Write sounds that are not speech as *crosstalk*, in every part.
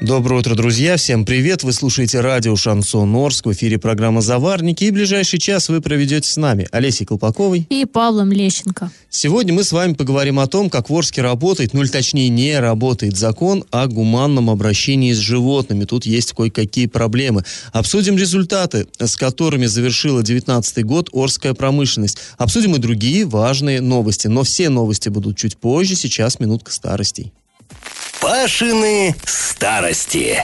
Доброе утро, друзья. Всем привет. Вы слушаете радио «Шансон Орск». В эфире программа «Заварники». И ближайший час вы проведете с нами Олесей Колпаковой и Павлом Лещенко. Сегодня мы с вами поговорим о том, как в Орске работает, ну или точнее не работает закон о гуманном обращении с животными. Тут есть кое-какие проблемы. Обсудим результаты, с которыми завершила 19 год Орская промышленность. Обсудим и другие важные новости. Но все новости будут чуть позже. Сейчас минутка старостей. Пашины старости.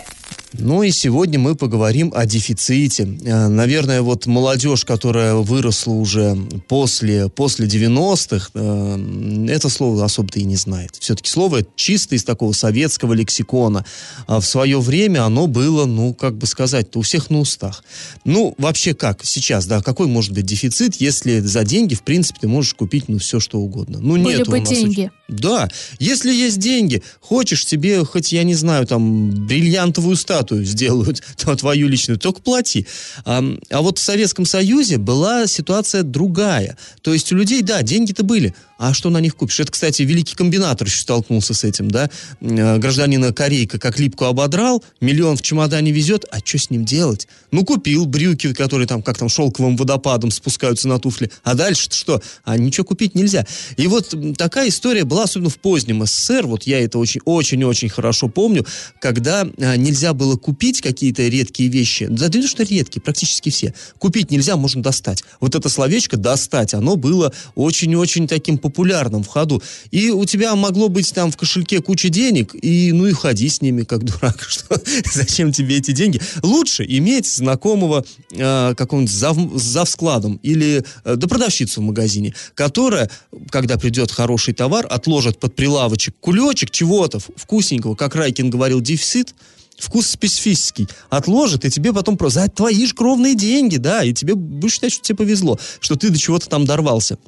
Ну и сегодня мы поговорим о дефиците. Э, наверное, вот молодежь, которая выросла уже после, после 90-х, э, это слово особо-то и не знает. Все-таки слово чисто из такого советского лексикона. А в свое время оно было, ну, как бы сказать, у всех на устах. Ну, вообще как сейчас, да, какой может быть дефицит, если за деньги, в принципе, ты можешь купить, ну, все что угодно. Ну, Были нет бы деньги. Очень... Да, если есть деньги, хочешь себе хоть, я не знаю, там, бриллиантовую статую сделают, *laughs* то твою личную, только плати. А, а вот в Советском Союзе была ситуация другая. То есть у людей, да, деньги-то были, а что на них купишь? Это, кстати, великий комбинатор еще столкнулся с этим, да? Э, гражданина Корейка как липку ободрал, миллион в чемодане везет, а что с ним делать? Ну, купил брюки, которые там, как там, шелковым водопадом спускаются на туфли, а дальше что? А ничего купить нельзя. И вот такая история была, особенно в позднем СССР, вот я это очень-очень-очень хорошо помню, когда а, нельзя было купить какие-то редкие вещи, да, да что редкие, практически все. Купить нельзя, можно достать. Вот это словечко «достать», оно было очень-очень таким популярным популярном в ходу. И у тебя могло быть там в кошельке куча денег, и ну и ходи с ними как дурак. *laughs* Что, зачем тебе эти деньги? Лучше иметь знакомого э, какого-нибудь зав, завскладом или э, да продавщицу в магазине, которая, когда придет хороший товар, отложит под прилавочек кулечек чего-то вкусненького, как Райкин говорил, дефицит, вкус специфический, отложит, и тебе потом просто за твои же кровные деньги, да, и тебе будешь считать, что тебе повезло, что ты до чего-то там дорвался.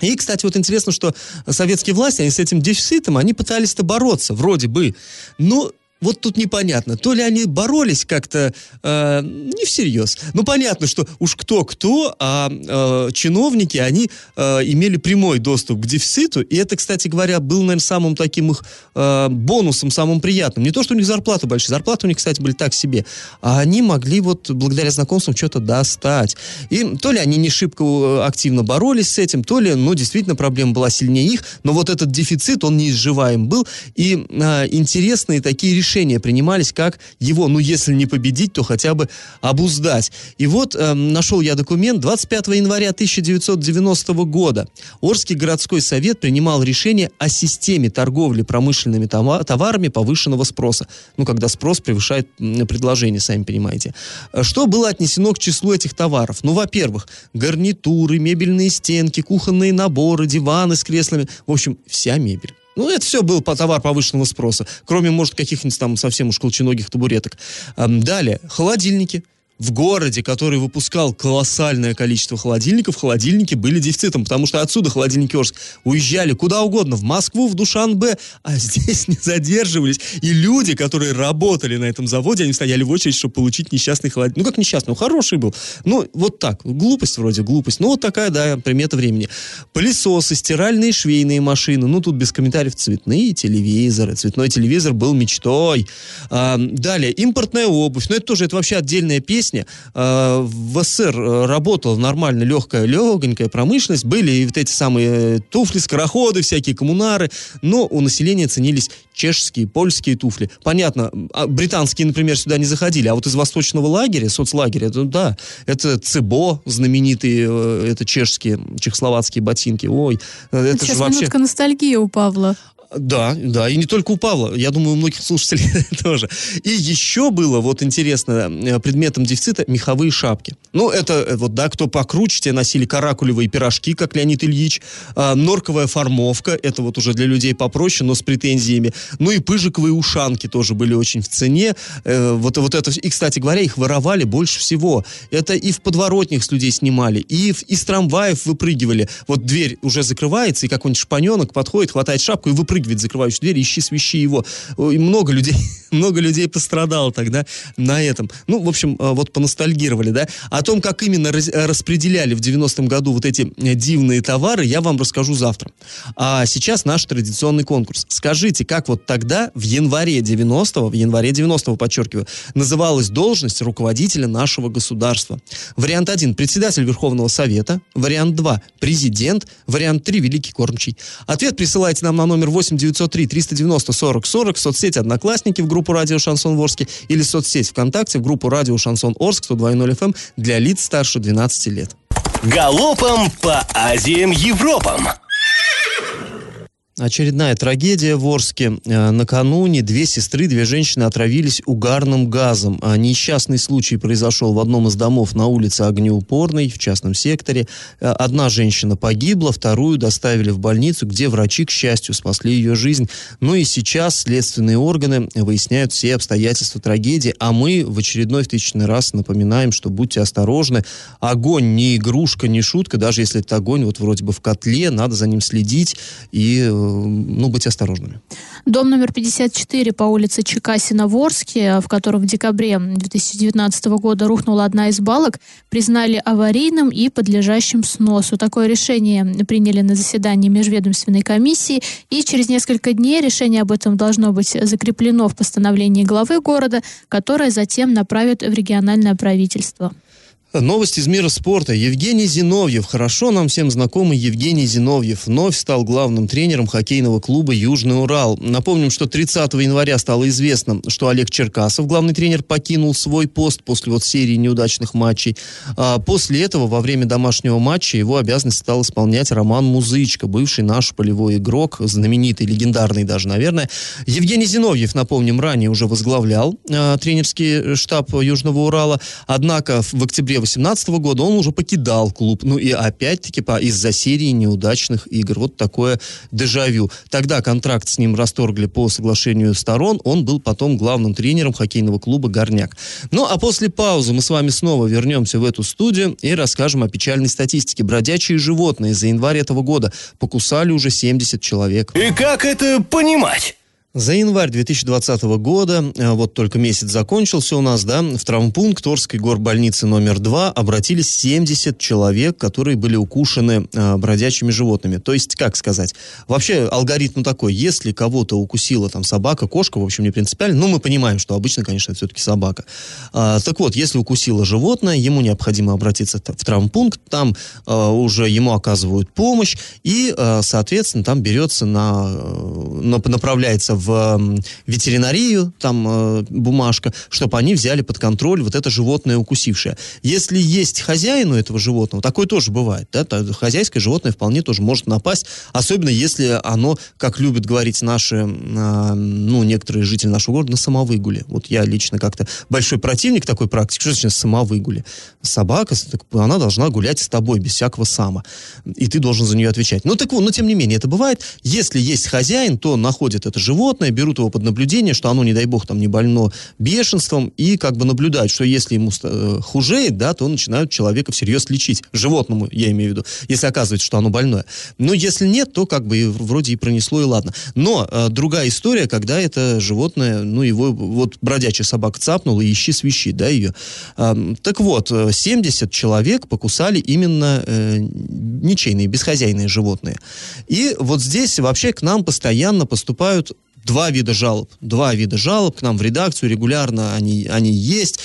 И, кстати, вот интересно, что советские власти, они с этим дефицитом, они пытались-то бороться, вроде бы. Но вот тут непонятно, то ли они боролись как-то э, не всерьез. Ну, понятно, что уж кто-кто, а э, чиновники, они э, имели прямой доступ к дефициту, и это, кстати говоря, был, наверное, самым таким их э, бонусом, самым приятным. Не то, что у них зарплаты большие, зарплаты у них, кстати, были так себе, а они могли вот благодаря знакомствам что-то достать. И то ли они не шибко э, активно боролись с этим, то ли, ну, действительно, проблема была сильнее их, но вот этот дефицит, он неизживаем был, и э, интересные такие решения решения принимались, как его, ну, если не победить, то хотя бы обуздать. И вот э, нашел я документ 25 января 1990 года. Орский городской совет принимал решение о системе торговли промышленными товарами повышенного спроса. Ну, когда спрос превышает предложение, сами понимаете. Что было отнесено к числу этих товаров? Ну, во-первых, гарнитуры, мебельные стенки, кухонные наборы, диваны с креслами. В общем, вся мебель. Ну, это все был по товар повышенного спроса, кроме, может, каких-нибудь там совсем уж колченогих табуреток. Далее, холодильники – в городе, который выпускал колоссальное количество холодильников, холодильники были дефицитом, потому что отсюда холодильники Орск уезжали куда угодно, в Москву, в Душанбе, а *laughs* здесь не задерживались. И люди, которые работали на этом заводе, они стояли в очередь, чтобы получить несчастный холодильник. Ну, как несчастный, ну, хороший был. Ну, вот так. Глупость вроде, глупость. Ну, вот такая, да, примета времени. Пылесосы, стиральные, швейные машины. Ну, тут без комментариев. Цветные телевизоры. Цветной телевизор был мечтой. А, далее, импортная обувь. Ну, это тоже, это вообще отдельная песня песня. Э, в СССР э, работала нормально легкая, легонькая промышленность, были и вот эти самые туфли, скороходы, всякие коммунары, но у населения ценились чешские, польские туфли. Понятно, а британские, например, сюда не заходили, а вот из восточного лагеря, соцлагеря, это, да, это Цебо, знаменитые, э, это чешские, чехословацкие ботинки, ой, это Сейчас же вообще... минутка ностальгии у Павла. Да, да, и не только у Павла, я думаю, у многих слушателей *laughs* тоже. И еще было, вот интересно, э, предметом дефицита меховые шапки. Ну, это э, вот, да, кто покруче, те носили каракулевые пирожки, как Леонид Ильич, а, норковая формовка, это вот уже для людей попроще, но с претензиями. Ну и пыжиковые ушанки тоже были очень в цене. Э, вот, вот это, и, кстати говоря, их воровали больше всего. Это и в подворотнях с людей снимали, и в, из трамваев выпрыгивали. Вот дверь уже закрывается, и какой-нибудь шпаненок подходит, хватает шапку и выпрыгивает закрывающую дверь, ищи, свищи его. И много людей, *laughs* много людей пострадало тогда на этом. Ну, в общем, э, вот поностальгировали, да. О том, как именно раз, распределяли в 90-м году вот эти э, дивные товары, я вам расскажу завтра. А сейчас наш традиционный конкурс. Скажите, как вот тогда, в январе 90-го, в январе 90-го, подчеркиваю, называлась должность руководителя нашего государства? Вариант 1 – председатель Верховного Совета. Вариант 2 – президент. Вариант 3 – великий кормчий. Ответ присылайте нам на номер 8 903 390 40 40 в соцсети «Одноклассники» в группу «Радио Шансон Ворске» или соцсеть ВКонтакте в группу «Радио Шансон Орск» 102.0 FM эм для лиц старше 12 лет. Галопом по Азиям Европам! Очередная трагедия в Орске. Э, накануне две сестры, две женщины отравились угарным газом. А несчастный случай произошел в одном из домов на улице Огнеупорной, в частном секторе. Э, одна женщина погибла, вторую доставили в больницу, где врачи, к счастью, спасли ее жизнь. Ну и сейчас следственные органы выясняют все обстоятельства трагедии, а мы в очередной в тысячный раз напоминаем, что будьте осторожны. Огонь не игрушка, не шутка, даже если это огонь вот вроде бы в котле, надо за ним следить и э, ну, быть осторожными. Дом номер 54 по улице Чекасина в Орске, в котором в декабре 2019 года рухнула одна из балок, признали аварийным и подлежащим сносу. Такое решение приняли на заседании межведомственной комиссии, и через несколько дней решение об этом должно быть закреплено в постановлении главы города, которое затем направят в региональное правительство. Новость из мира спорта. Евгений Зиновьев, хорошо нам всем знакомый Евгений Зиновьев, вновь стал главным тренером хоккейного клуба «Южный Урал». Напомним, что 30 января стало известно, что Олег Черкасов, главный тренер, покинул свой пост после вот серии неудачных матчей. А после этого, во время домашнего матча, его обязанности стал исполнять Роман Музычко, бывший наш полевой игрок, знаменитый, легендарный даже, наверное. Евгений Зиновьев, напомним, ранее уже возглавлял э, тренерский штаб Южного Урала, однако в октябре 2018 года он уже покидал клуб. Ну и опять-таки по, из-за серии неудачных игр. Вот такое дежавю. Тогда контракт с ним расторгли по соглашению сторон. Он был потом главным тренером хоккейного клуба «Горняк». Ну а после паузы мы с вами снова вернемся в эту студию и расскажем о печальной статистике. Бродячие животные за январь этого года покусали уже 70 человек. И как это понимать? За январь 2020 года, э, вот только месяц закончился у нас, да, в травмпункт Орской горбольницы номер 2 обратились 70 человек, которые были укушены э, бродячими животными. То есть, как сказать, вообще алгоритм такой, если кого-то укусила там собака, кошка, в общем, не принципиально, но мы понимаем, что обычно, конечно, это все-таки собака. А, так вот, если укусило животное, ему необходимо обратиться в травмпункт, там а, уже ему оказывают помощь, и, соответственно, там берется на направляется в в ветеринарию, там э, бумажка, чтобы они взяли под контроль вот это животное укусившее. Если есть хозяин у этого животного, такое тоже бывает, да, хозяйское животное вполне тоже может напасть, особенно если оно, как любят говорить наши, э, ну, некоторые жители нашего города, на самовыгуле. Вот я лично как-то большой противник такой практики. Что значит самовыгуле? Собака, она должна гулять с тобой без всякого сама. И ты должен за нее отвечать. Ну, так вот, но тем не менее, это бывает. Если есть хозяин, то находит это животное, животное, берут его под наблюдение, что оно, не дай бог, там не больно бешенством, и как бы наблюдают, что если ему э, хужеет, да, то начинают человека всерьез лечить. Животному, я имею в виду, если оказывается, что оно больное. Но если нет, то как бы вроде и пронесло, и ладно. Но э, другая история, когда это животное, ну, его вот бродячая собака цапнула, и ищи свищи, да, ее. Э, так вот, 70 человек покусали именно э, ничейные, бесхозяйные животные. И вот здесь вообще к нам постоянно поступают два вида жалоб. Два вида жалоб к нам в редакцию регулярно они, они есть.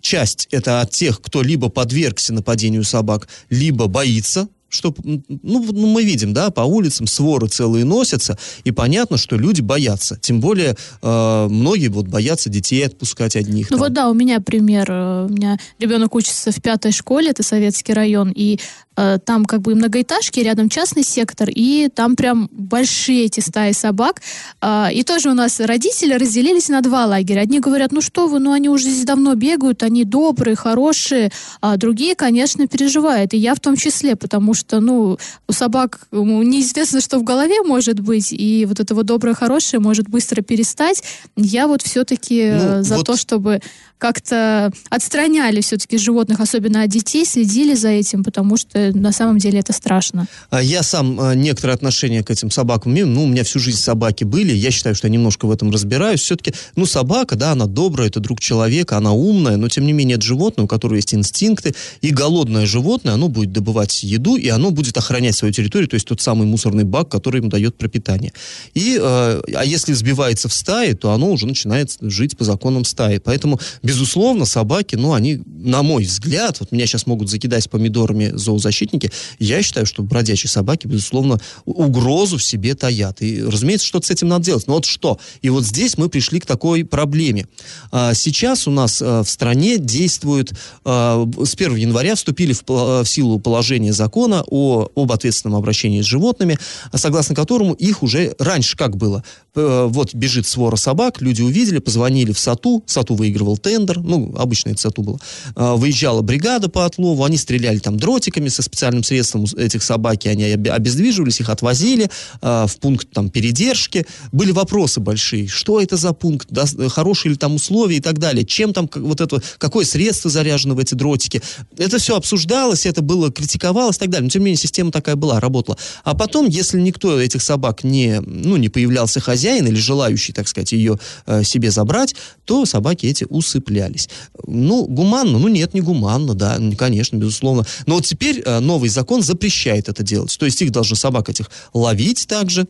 Часть это от тех, кто либо подвергся нападению собак, либо боится что, ну, ну, мы видим, да, по улицам своры целые носятся, и понятно, что люди боятся. Тем более, э, многие вот боятся детей отпускать одних. Ну там. вот да, у меня пример. Э, у меня ребенок учится в пятой школе, это советский район, и там как бы многоэтажки, рядом частный сектор, и там прям большие эти стаи собак. Э, и тоже у нас родители разделились на два лагеря. Одни говорят, ну что вы, ну они уже здесь давно бегают, они добрые, хорошие, а другие, конечно, переживают. И я в том числе, потому что, ну, у собак ну, неизвестно, что в голове может быть, и вот это вот доброе, хорошее может быстро перестать. Я вот все-таки ну, за вот... то, чтобы как-то отстраняли все-таки животных, особенно от детей, следили за этим, потому что на самом деле это страшно. А я сам а, некоторое отношение к этим собакам имею. Ну, у меня всю жизнь собаки были. Я считаю, что я немножко в этом разбираюсь. Все-таки, ну, собака, да, она добрая, это друг человека, она умная, но тем не менее это животное, у которого есть инстинкты. И голодное животное, оно будет добывать еду, и оно будет охранять свою территорию, то есть тот самый мусорный бак, который им дает пропитание. И, э, а если сбивается в стае, то оно уже начинает жить по законам стаи. Поэтому, безусловно, собаки, ну, они, на мой взгляд, вот меня сейчас могут закидать помидорами зоозащитники, я считаю, что бродячие собаки, безусловно, угрозу в себе таят. И, разумеется, что-то с этим надо делать. Но вот что? И вот здесь мы пришли к такой проблеме. А, сейчас у нас а, в стране действует, а, с 1 января вступили в силу положения закона о, об ответственном обращении с животными, согласно которому их уже раньше как было? Вот бежит свора собак, люди увидели, позвонили в САТУ, САТУ выигрывал тендер, ну, обычно это САТУ было, а, выезжала бригада по отлову, они стреляли там дротиками со специальным средством этих собаки, они обездвиживались, их отвозили а, в пункт там передержки. Были вопросы большие, что это за пункт, да, хорошие ли там условия и так далее, чем там вот это, какое средство заряжено в эти дротики. Это все обсуждалось, это было критиковалось и так далее. Но, тем не менее, система такая была, работала. А потом, если никто этих собак не, ну, не появлялся хозяин или желающий, так сказать, ее э, себе забрать, то собаки эти усыпали цеплялись. Ну, гуманно? Ну, нет, не гуманно, да, конечно, безусловно. Но вот теперь э, новый закон запрещает это делать. То есть их должны собак этих ловить также,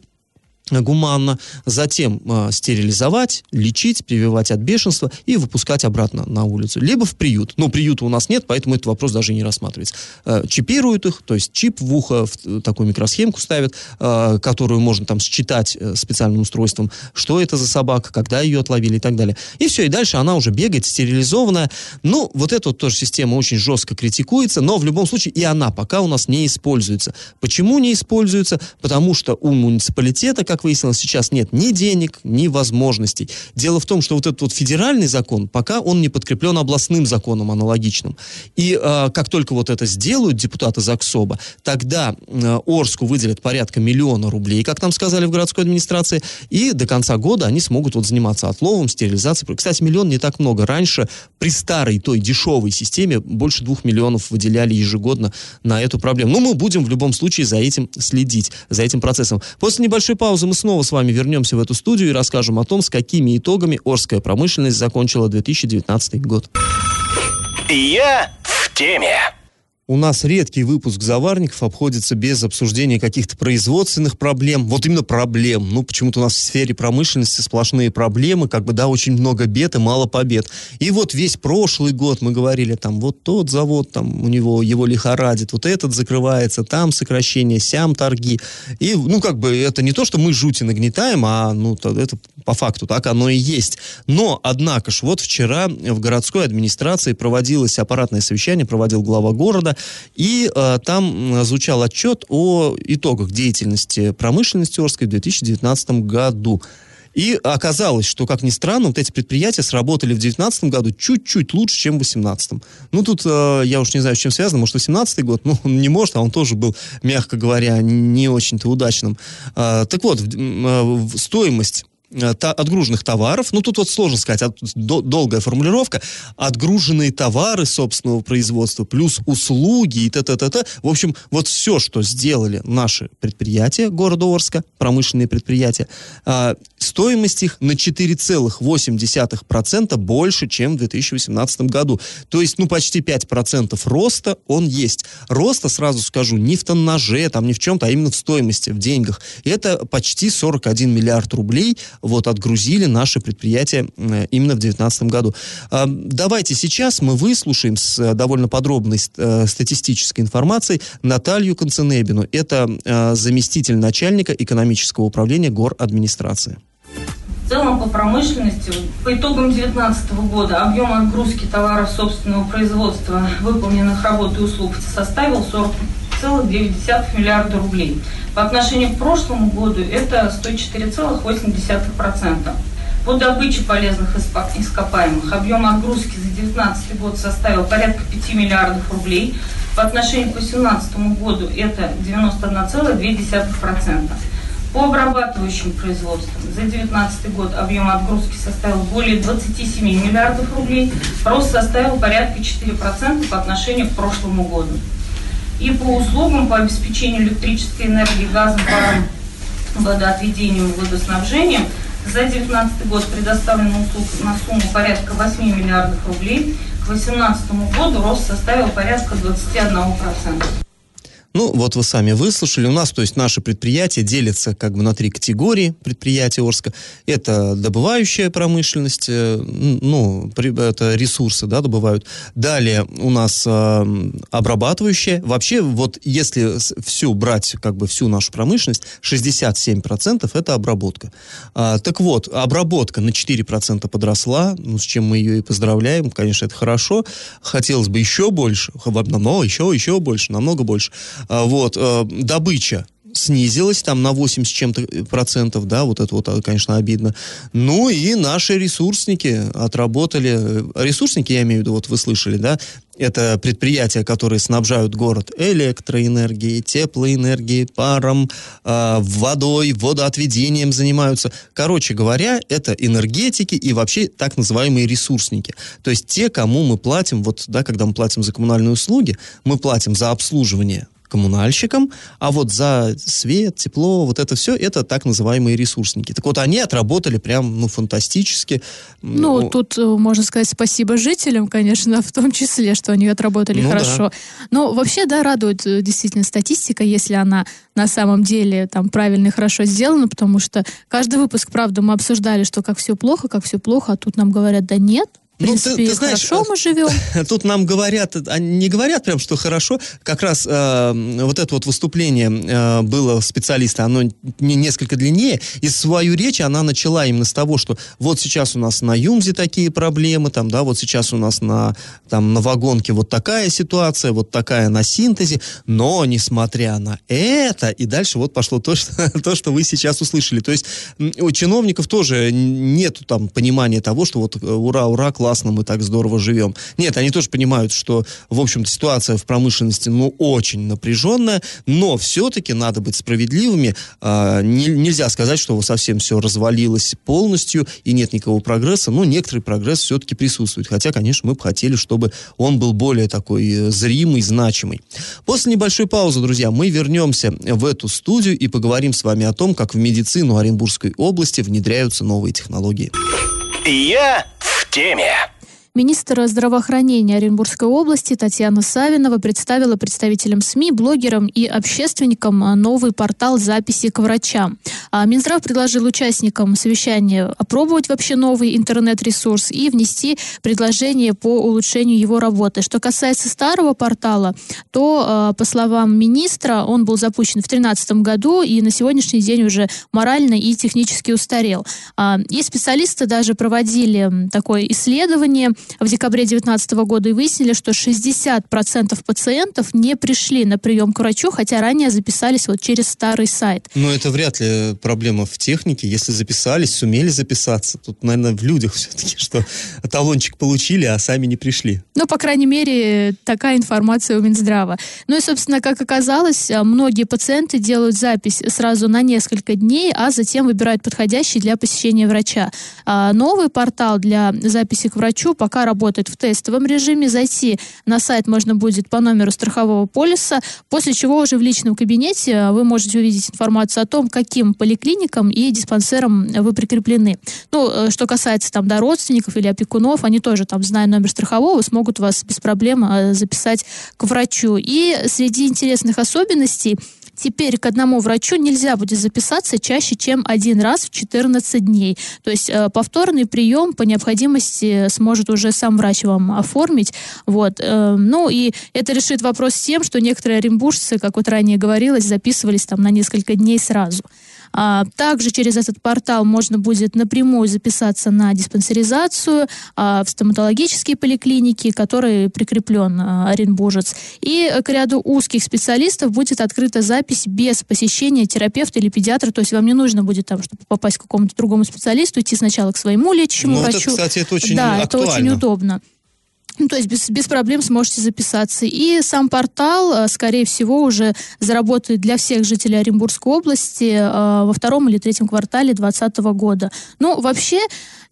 гуманно, затем э, стерилизовать, лечить, прививать от бешенства и выпускать обратно на улицу. Либо в приют. Но приюта у нас нет, поэтому этот вопрос даже не рассматривается. Э, чипируют их, то есть чип в ухо, в такую микросхемку ставят, э, которую можно там считать э, специальным устройством, что это за собака, когда ее отловили и так далее. И все, и дальше она уже бегает, стерилизованная. Ну, вот эта вот тоже система очень жестко критикуется, но в любом случае и она пока у нас не используется. Почему не используется? Потому что у муниципалитета, как выяснилось, сейчас нет ни денег, ни возможностей. Дело в том, что вот этот вот федеральный закон, пока он не подкреплен областным законом аналогичным. И э, как только вот это сделают депутаты ЗАГСОБа, тогда э, Орску выделят порядка миллиона рублей, как нам сказали в городской администрации, и до конца года они смогут вот заниматься отловом, стерилизацией. Кстати, миллион не так много. Раньше при старой той дешевой системе больше двух миллионов выделяли ежегодно на эту проблему. Но мы будем в любом случае за этим следить, за этим процессом. После небольшой паузы паузы мы снова с вами вернемся в эту студию и расскажем о том, с какими итогами Орская промышленность закончила 2019 год. Я в теме. У нас редкий выпуск заварников обходится без обсуждения каких-то производственных проблем. Вот именно проблем. Ну, почему-то у нас в сфере промышленности сплошные проблемы, как бы, да, очень много бед и мало побед. И вот весь прошлый год мы говорили, там, вот тот завод, там, у него, его лихорадит, вот этот закрывается, там сокращение, сям торги. И, ну, как бы, это не то, что мы жути нагнетаем, а, ну, это по факту так оно и есть. Но, однако ж, вот вчера в городской администрации проводилось аппаратное совещание, проводил глава города, и э, там звучал отчет о итогах деятельности промышленности Орской в 2019 году. И оказалось, что, как ни странно, вот эти предприятия сработали в 2019 году чуть-чуть лучше, чем в 2018. Ну, тут э, я уж не знаю, с чем связано. Может, 2018 год? *laughs* Ну, не может, а он тоже был, мягко говоря, не очень-то удачным. Э, так вот, э, стоимость Э, отгруженных товаров, ну тут вот сложно сказать, от, до, долгая формулировка, отгруженные товары собственного производства плюс услуги и т.т. В общем, вот все, что сделали наши предприятия города Орска, промышленные предприятия, э, стоимость их на 4,8% больше, чем в 2018 году. То есть, ну, почти 5% роста он есть. Роста, сразу скажу, не в тоннаже, там, не в чем-то, а именно в стоимости, в деньгах. И это почти 41 миллиард рублей вот отгрузили наши предприятия э, именно в 2019 году. А, давайте сейчас мы выслушаем с э, довольно подробной э, статистической информацией Наталью Конценебину. Это заместитель начальника экономического управления гор администрации. В целом по промышленности по итогам 2019 года объем отгрузки товаров собственного производства, выполненных работ и услуг составил 40 113,2 миллиарда рублей. По отношению к прошлому году это 104,8%. По добыче полезных ископаемых объем отгрузки за 2019 год составил порядка 5 миллиардов рублей. По отношению к 2018 году это 91,2%. По обрабатывающим производствам за 2019 год объем отгрузки составил более 27 миллиардов рублей, рост составил порядка 4% по отношению к прошлому году. И по услугам по обеспечению электрической энергии, газом, паром, водоотведением и водоснабжением за 2019 год предоставлено услуг на сумму порядка 8 миллиардов рублей. К 2018 году рост составил порядка 21%. Ну, вот вы сами выслушали. У нас, то есть, наши предприятия делятся как бы на три категории предприятия Орска. Это добывающая промышленность, э, ну, это ресурсы, да, добывают. Далее у нас э, обрабатывающая. Вообще, вот если всю брать, как бы всю нашу промышленность, 67% это обработка. А, так вот, обработка на 4% подросла, ну, с чем мы ее и поздравляем. Конечно, это хорошо. Хотелось бы еще больше, но еще, еще больше, намного больше. А, вот, э, добыча снизилась там на 8 с чем-то процентов, да, вот это вот, а, конечно, обидно. Ну и наши ресурсники отработали, ресурсники, я имею в виду, вот вы слышали, да, это предприятия, которые снабжают город электроэнергией, теплоэнергией, паром, э, водой, водоотведением занимаются. Короче говоря, это энергетики и вообще так называемые ресурсники. То есть те, кому мы платим, вот, да, когда мы платим за коммунальные услуги, мы платим за обслуживание коммунальщикам, а вот за свет, тепло, вот это все, это так называемые ресурсники. Так вот, они отработали прям, ну, фантастически. Ну, тут э, можно сказать спасибо жителям, конечно, *laughs* в том числе, что они отработали ну, хорошо. Да. Но вообще, да, радует э, действительно статистика, если она на самом деле там правильно и хорошо сделана, потому что каждый выпуск, правда, мы обсуждали, что как все плохо, как все плохо, а тут нам говорят, да нет, принципе, ну, ты, ты знаешь, хорошо мы живем. *laughs* Тут нам говорят, они не говорят прям, что хорошо. Как раз э, вот это вот выступление э, было специалиста, оно не несколько длиннее, и свою речь она начала именно с того, что вот сейчас у нас на Юмзе такие проблемы, там, да, вот сейчас у нас на, там, на вагонке вот такая ситуация, вот такая на синтезе, но несмотря на это, и дальше вот пошло то, *laughs* что, то, что вы сейчас услышали. То есть у чиновников тоже нет там понимания того, что вот ура, ура, класс, классно, мы так здорово живем. Нет, они тоже понимают, что, в общем-то, ситуация в промышленности, ну, очень напряженная, но все-таки надо быть справедливыми. А, не, нельзя сказать, что совсем все развалилось полностью и нет никакого прогресса, но некоторый прогресс все-таки присутствует. Хотя, конечно, мы бы хотели, чтобы он был более такой э, зримый, значимый. После небольшой паузы, друзья, мы вернемся в эту студию и поговорим с вами о том, как в медицину Оренбургской области внедряются новые технологии. Я в теме. Министр здравоохранения Оренбургской области Татьяна Савинова представила представителям СМИ, блогерам и общественникам новый портал записи к врачам. А Минздрав предложил участникам совещания опробовать вообще новый интернет-ресурс и внести предложение по улучшению его работы. Что касается старого портала, то, а, по словам министра, он был запущен в 2013 году и на сегодняшний день уже морально и технически устарел. А, и специалисты даже проводили такое исследование в декабре 2019 года и выяснили, что 60% пациентов не пришли на прием к врачу, хотя ранее записались вот через старый сайт. Но это вряд ли проблема в технике. Если записались, сумели записаться, тут, наверное, в людях *laughs* все-таки, что талончик получили, а сами не пришли. Ну, по крайней мере, такая информация у Минздрава. Ну и, собственно, как оказалось, многие пациенты делают запись сразу на несколько дней, а затем выбирают подходящий для посещения врача. А новый портал для записи к врачу пока пока работает в тестовом режиме. Зайти на сайт можно будет по номеру страхового полиса, после чего уже в личном кабинете вы можете увидеть информацию о том, каким поликлиникам и диспансерам вы прикреплены. Ну, э, что касается там, да, родственников или опекунов, они тоже там, зная номер страхового, смогут вас без проблем э, записать к врачу. И среди интересных особенностей Теперь к одному врачу нельзя будет записаться чаще, чем один раз в 14 дней. То есть э, повторный прием по необходимости сможет уже сам врач вам оформить. Вот. Э, ну и это решит вопрос тем, что некоторые оренбуржцы, как вот ранее говорилось, записывались там на несколько дней сразу. А, также через этот портал можно будет напрямую записаться на диспансеризацию а, в стоматологические поликлиники, которые прикреплен а, Оренбуржец. И к ряду узких специалистов будет открыта запись без посещения терапевта или педиатра, то есть вам не нужно будет там, чтобы попасть к какому-то другому специалисту, идти сначала к своему лечащему Ну, это, врачу. кстати, это очень да, это очень актуально. удобно. Ну, то есть без, без проблем сможете записаться. И сам портал, э, скорее всего, уже заработает для всех жителей Оренбургской области э, во втором или третьем квартале 2020 года. Ну, вообще,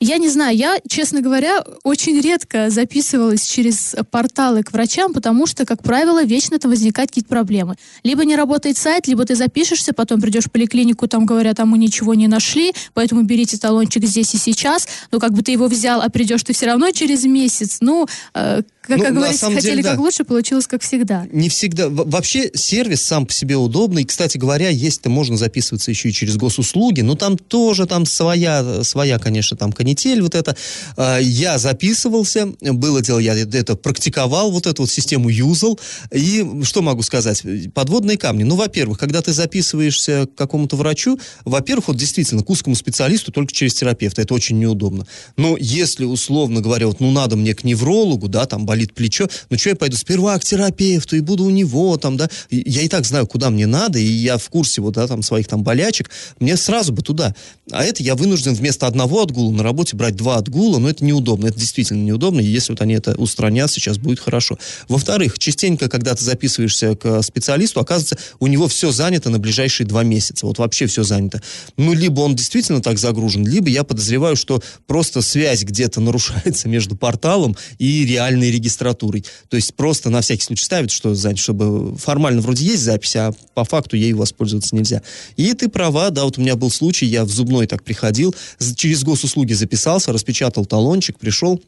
я не знаю, я, честно говоря, очень редко записывалась через порталы к врачам, потому что, как правило, вечно там возникают какие-то проблемы. Либо не работает сайт, либо ты запишешься, потом придешь в поликлинику, там говорят, там мы ничего не нашли, поэтому берите талончик здесь и сейчас. Ну, как бы ты его взял, а придешь ты все равно через месяц. Ну, э, как, Ну, как говорится, хотели деле, да. как лучше, получилось как всегда. Не всегда. Вообще сервис сам по себе удобный. Кстати говоря, есть-то можно записываться еще и через госуслуги, но там тоже там своя, своя, конечно, там канитель вот это. А, Я записывался, было дело, я это практиковал, вот эту вот систему юзал. И что могу сказать? Подводные камни. Ну, во-первых, когда ты записываешься к какому-то врачу, во-первых, вот действительно, к узкому специалисту только через терапевта. Это очень неудобно. Но если, условно говоря, вот, ну, надо мне к неврологу, да, там болит плечо, ну, что я пойду сперва к терапевту и буду у него там, да, я и так знаю, куда мне надо, и я в курсе вот, да, там, своих там болячек, мне сразу бы туда. А это я вынужден вместо одного отгула на работе брать два отгула, но это неудобно, это действительно неудобно, и если вот они это устранят, сейчас будет хорошо. Во-вторых, частенько, когда ты записываешься к специалисту, оказывается, у него все занято на ближайшие два месяца, вот вообще все занято. Ну, либо он действительно так загружен, либо я подозреваю, что просто связь где-то нарушается *laughs* между порталом и реальной регистратурой. То есть просто на всякий случай ставит, что занят, чтобы формально вроде есть запись, а по факту ею воспользоваться нельзя. И ты права, да, вот у меня был случай, я в зубной так приходил, через госуслуги записался, распечатал талончик, пришел,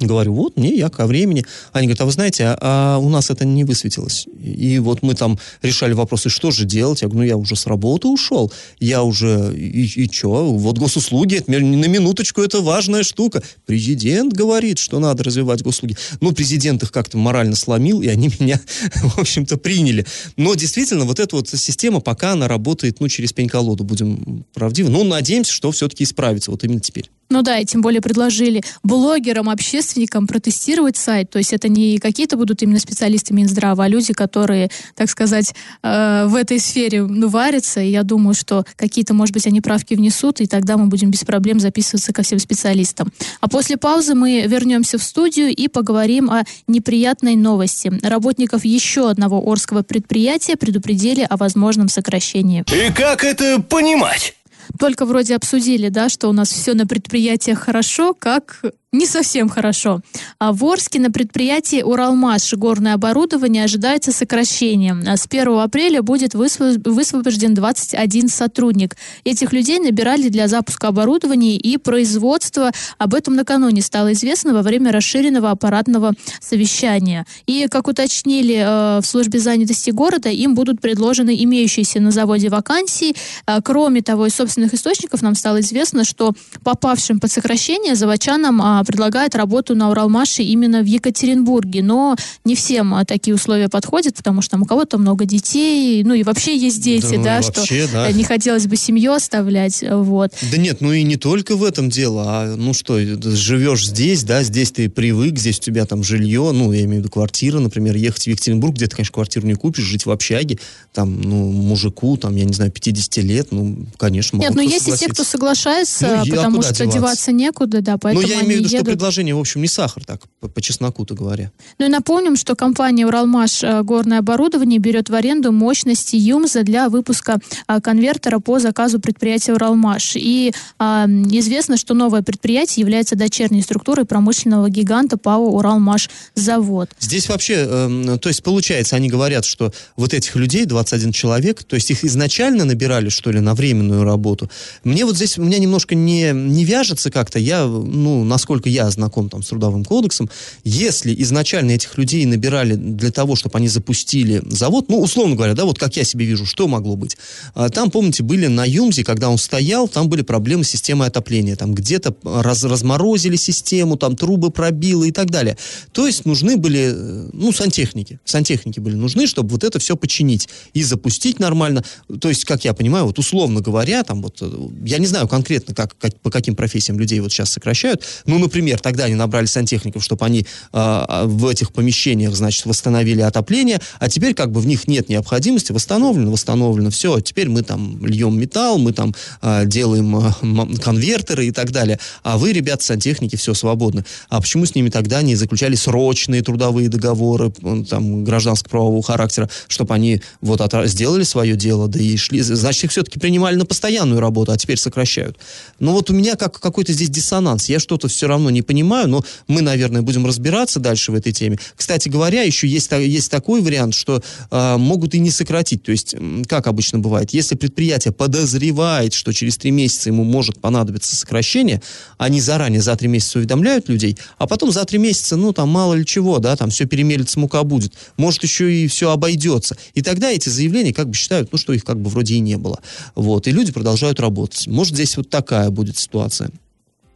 Говорю, вот, не, я ко времени. Они говорят, а вы знаете, а, а у нас это не высветилось. И вот мы там решали вопросы, что же делать. Я говорю, ну я уже с работы ушел, я уже, и, и что, вот госуслуги, это, на минуточку, это важная штука. Президент говорит, что надо развивать госуслуги. Ну, президент их как-то морально сломил, и они *laughs* меня, в общем-то, приняли. Но действительно, вот эта вот система, пока она работает, ну, через пень-колоду, будем правдивы. Ну, надеемся, что все-таки исправится вот именно теперь. Ну да, и тем более предложили блогерам, общественникам протестировать сайт. То есть это не какие-то будут именно специалисты Минздрава, а люди, которые, так сказать, э, в этой сфере ну, варятся. И я думаю, что какие-то, может быть, они правки внесут, и тогда мы будем без проблем записываться ко всем специалистам. А после паузы мы вернемся в студию и поговорим о неприятной новости. Работников еще одного Орского предприятия предупредили о возможном сокращении. И как это понимать? Только вроде обсудили, да, что у нас все на предприятиях хорошо, как не совсем хорошо. А в Орске на предприятии «Уралмаш» горное оборудование ожидается сокращение. А С 1 апреля будет высво- высвобожден 21 сотрудник. Этих людей набирали для запуска оборудования и производства. Об этом накануне стало известно во время расширенного аппаратного совещания. И, как уточнили э, в службе занятости города, им будут предложены имеющиеся на заводе вакансии. А, Кроме того, из собственных источников нам стало известно, что попавшим под сокращение заводчанам а, предлагают работу на Уралмаше именно в Екатеринбурге. Но не всем а, такие условия подходят, потому что там у кого-то много детей, ну и вообще есть дети, ну и да, вообще, что да. не хотелось бы семью оставлять. Вот. Да нет, ну и не только в этом дело, а ну что, живешь здесь, да, здесь ты привык, здесь у тебя там жилье, ну, я имею в виду квартира, например, ехать в Екатеринбург, где ты, конечно, квартиру не купишь, жить в общаге, там, ну, мужику, там, я не знаю, 50 лет, ну, конечно, Нет, мало но есть и те, кто соглашается, Ну, я- а потому куда что деваться? деваться некуда, да, Ну, поэтому я они имею в виду, что едут. предложение, в общем, не сахар, так, по, по чесноку-то говоря. Ну и напомним, что компания «Уралмаш» э, горное оборудование берет в аренду мощности ЮМЗа для выпуска а, конвертера по заказу предприятия «Уралмаш». И а, известно, что новое предприятие является дочерней структурой промышленного гиганта ПАО «Уралмаш завод». Здесь вообще, эм, то есть получается, они говорят, что вот этих людей, 21 человек, то есть их изначально набирали, что ли, на временную работу. Мне вот здесь, у меня немножко не, не вяжется как-то, я, ну, насколько насколько я знаком там с Трудовым кодексом, если изначально этих людей набирали для того, чтобы они запустили завод, ну, условно говоря, да, вот как я себе вижу, что могло быть. А, там, помните, были на Юмзе, когда он стоял, там были проблемы с системой отопления, там где-то раз, разморозили систему, там трубы пробило и так далее. То есть нужны были, э, ну, сантехники. Сантехники были нужны, чтобы вот это все починить и запустить нормально. То есть, как я понимаю, вот условно говоря, там вот, э, я не знаю конкретно, как, как, по каким профессиям людей вот сейчас сокращают, ну, например, тогда они набрали сантехников, чтобы они э, в этих помещениях, значит, восстановили отопление, а теперь как бы в них нет необходимости, восстановлено, восстановлено, все, теперь мы там льем металл, мы там э, делаем э, конвертеры и так далее, а вы, ребята, сантехники, все свободно. А почему с ними тогда не заключали срочные трудовые договоры, там, гражданско-правового характера, чтобы они вот от, сделали свое дело, да и шли, значит, их все-таки принимали на постоянную работу, а теперь сокращают. Но вот у меня как какой-то здесь диссонанс, я что-то все равно не понимаю, но мы, наверное, будем разбираться дальше в этой теме. Кстати говоря, еще есть, есть такой вариант, что э, могут и не сократить, то есть, как обычно бывает, если предприятие подозревает, что через три месяца ему может понадобиться сокращение, они заранее за три месяца уведомляют людей, а потом за три месяца, ну, там, мало ли чего, да, там, все перемелится, мука будет, может, еще и все обойдется. И тогда эти заявления как бы считают, ну, что их как бы вроде и не было. Вот, и люди продолжают работать. Может, здесь вот такая будет ситуация.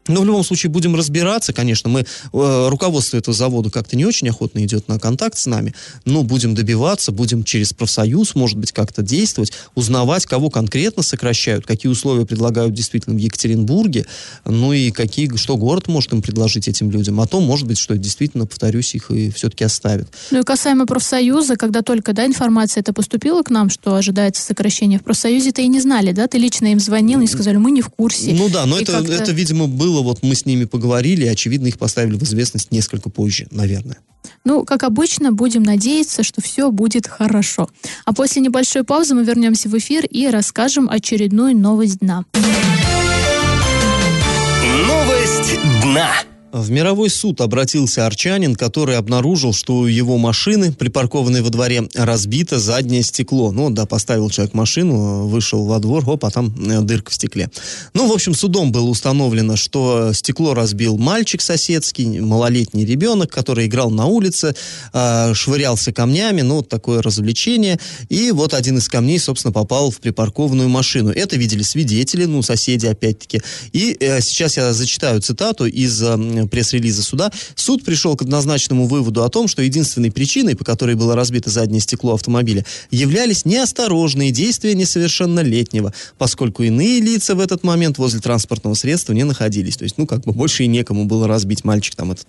Но в любом случае будем разбираться, конечно, мы, э, руководство этого завода как-то не очень охотно идет на контакт с нами, но будем добиваться, будем через профсоюз, может быть, как-то действовать, узнавать, кого конкретно сокращают, какие условия предлагают действительно в Екатеринбурге, ну и какие, что город может им предложить этим людям, а то, может быть, что действительно, повторюсь, их и все-таки оставят. Ну и касаемо профсоюза, когда только, да, информация это поступила к нам, что ожидается сокращение в профсоюзе-то и не знали, да, ты лично им звонил и сказали, мы не в курсе. Ну да, но это, это, видимо, было было, вот мы с ними поговорили, и, очевидно, их поставили в известность несколько позже, наверное. Ну, как обычно, будем надеяться, что все будет хорошо. А после небольшой паузы мы вернемся в эфир и расскажем очередную новость дна. Новость дна. В мировой суд обратился арчанин, который обнаружил, что у его машины, припаркованной во дворе, разбито заднее стекло. Ну, да, поставил человек машину, вышел во двор, оп, а там э, дырка в стекле. Ну, в общем, судом было установлено, что стекло разбил мальчик соседский, малолетний ребенок, который играл на улице, э, швырялся камнями, ну, вот такое развлечение. И вот один из камней, собственно, попал в припаркованную машину. Это видели свидетели, ну, соседи, опять-таки. И э, сейчас я зачитаю цитату из пресс-релиза суда, суд пришел к однозначному выводу о том, что единственной причиной, по которой было разбито заднее стекло автомобиля, являлись неосторожные действия несовершеннолетнего, поскольку иные лица в этот момент возле транспортного средства не находились. То есть, ну, как бы больше и некому было разбить. Мальчик там этот,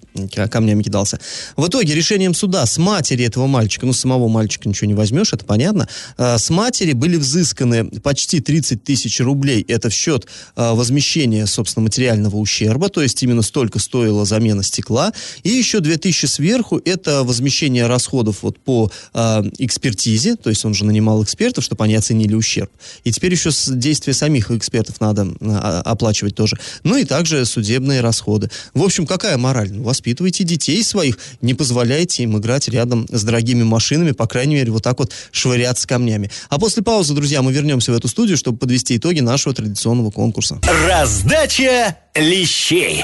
камнями кидался. В итоге решением суда с матери этого мальчика, ну, самого мальчика ничего не возьмешь, это понятно, а, с матери были взысканы почти 30 тысяч рублей. Это в счет а, возмещения, собственно, материального ущерба, то есть именно столько стоит стоила замена стекла. И еще 2000 сверху это возмещение расходов вот по э, экспертизе, то есть он же нанимал экспертов, чтобы они оценили ущерб. И теперь еще действия самих экспертов надо э, оплачивать тоже. Ну и также судебные расходы. В общем, какая мораль? Ну, воспитывайте детей своих, не позволяйте им играть рядом с дорогими машинами, по крайней мере, вот так вот швыряться камнями. А после паузы, друзья, мы вернемся в эту студию, чтобы подвести итоги нашего традиционного конкурса. Раздача лещей.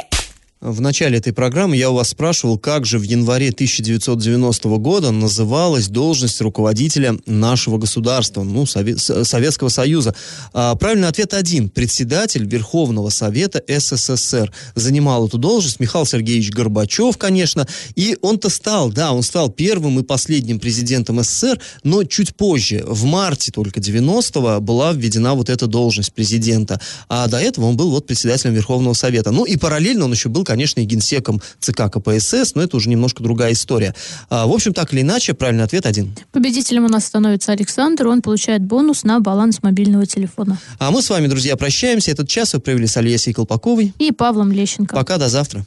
В начале этой программы я у вас спрашивал, как же в январе 1990 года называлась должность руководителя нашего государства, ну, Совет, Советского Союза. А, правильный ответ один. Председатель Верховного Совета СССР. Занимал эту должность Михаил Сергеевич Горбачев, конечно, и он-то стал, да, он стал первым и последним президентом СССР, но чуть позже, в марте только 90-го, была введена вот эта должность президента. А до этого он был вот председателем Верховного Совета. Ну и параллельно он еще был, конечно, и генсеком ЦК КПСС, но это уже немножко другая история. А, в общем, так или иначе, правильный ответ один. Победителем у нас становится Александр, он получает бонус на баланс мобильного телефона. А мы с вами, друзья, прощаемся. Этот час вы провели с Олесей Колпаковой. И Павлом Лещенко. Пока, до завтра.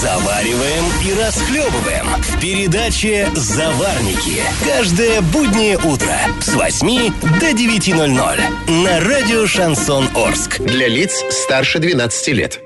Завариваем и расхлебываем в передаче «Заварники». Каждое буднее утро с 8 до 9.00 на радио «Шансон Орск». Для лиц старше 12 лет.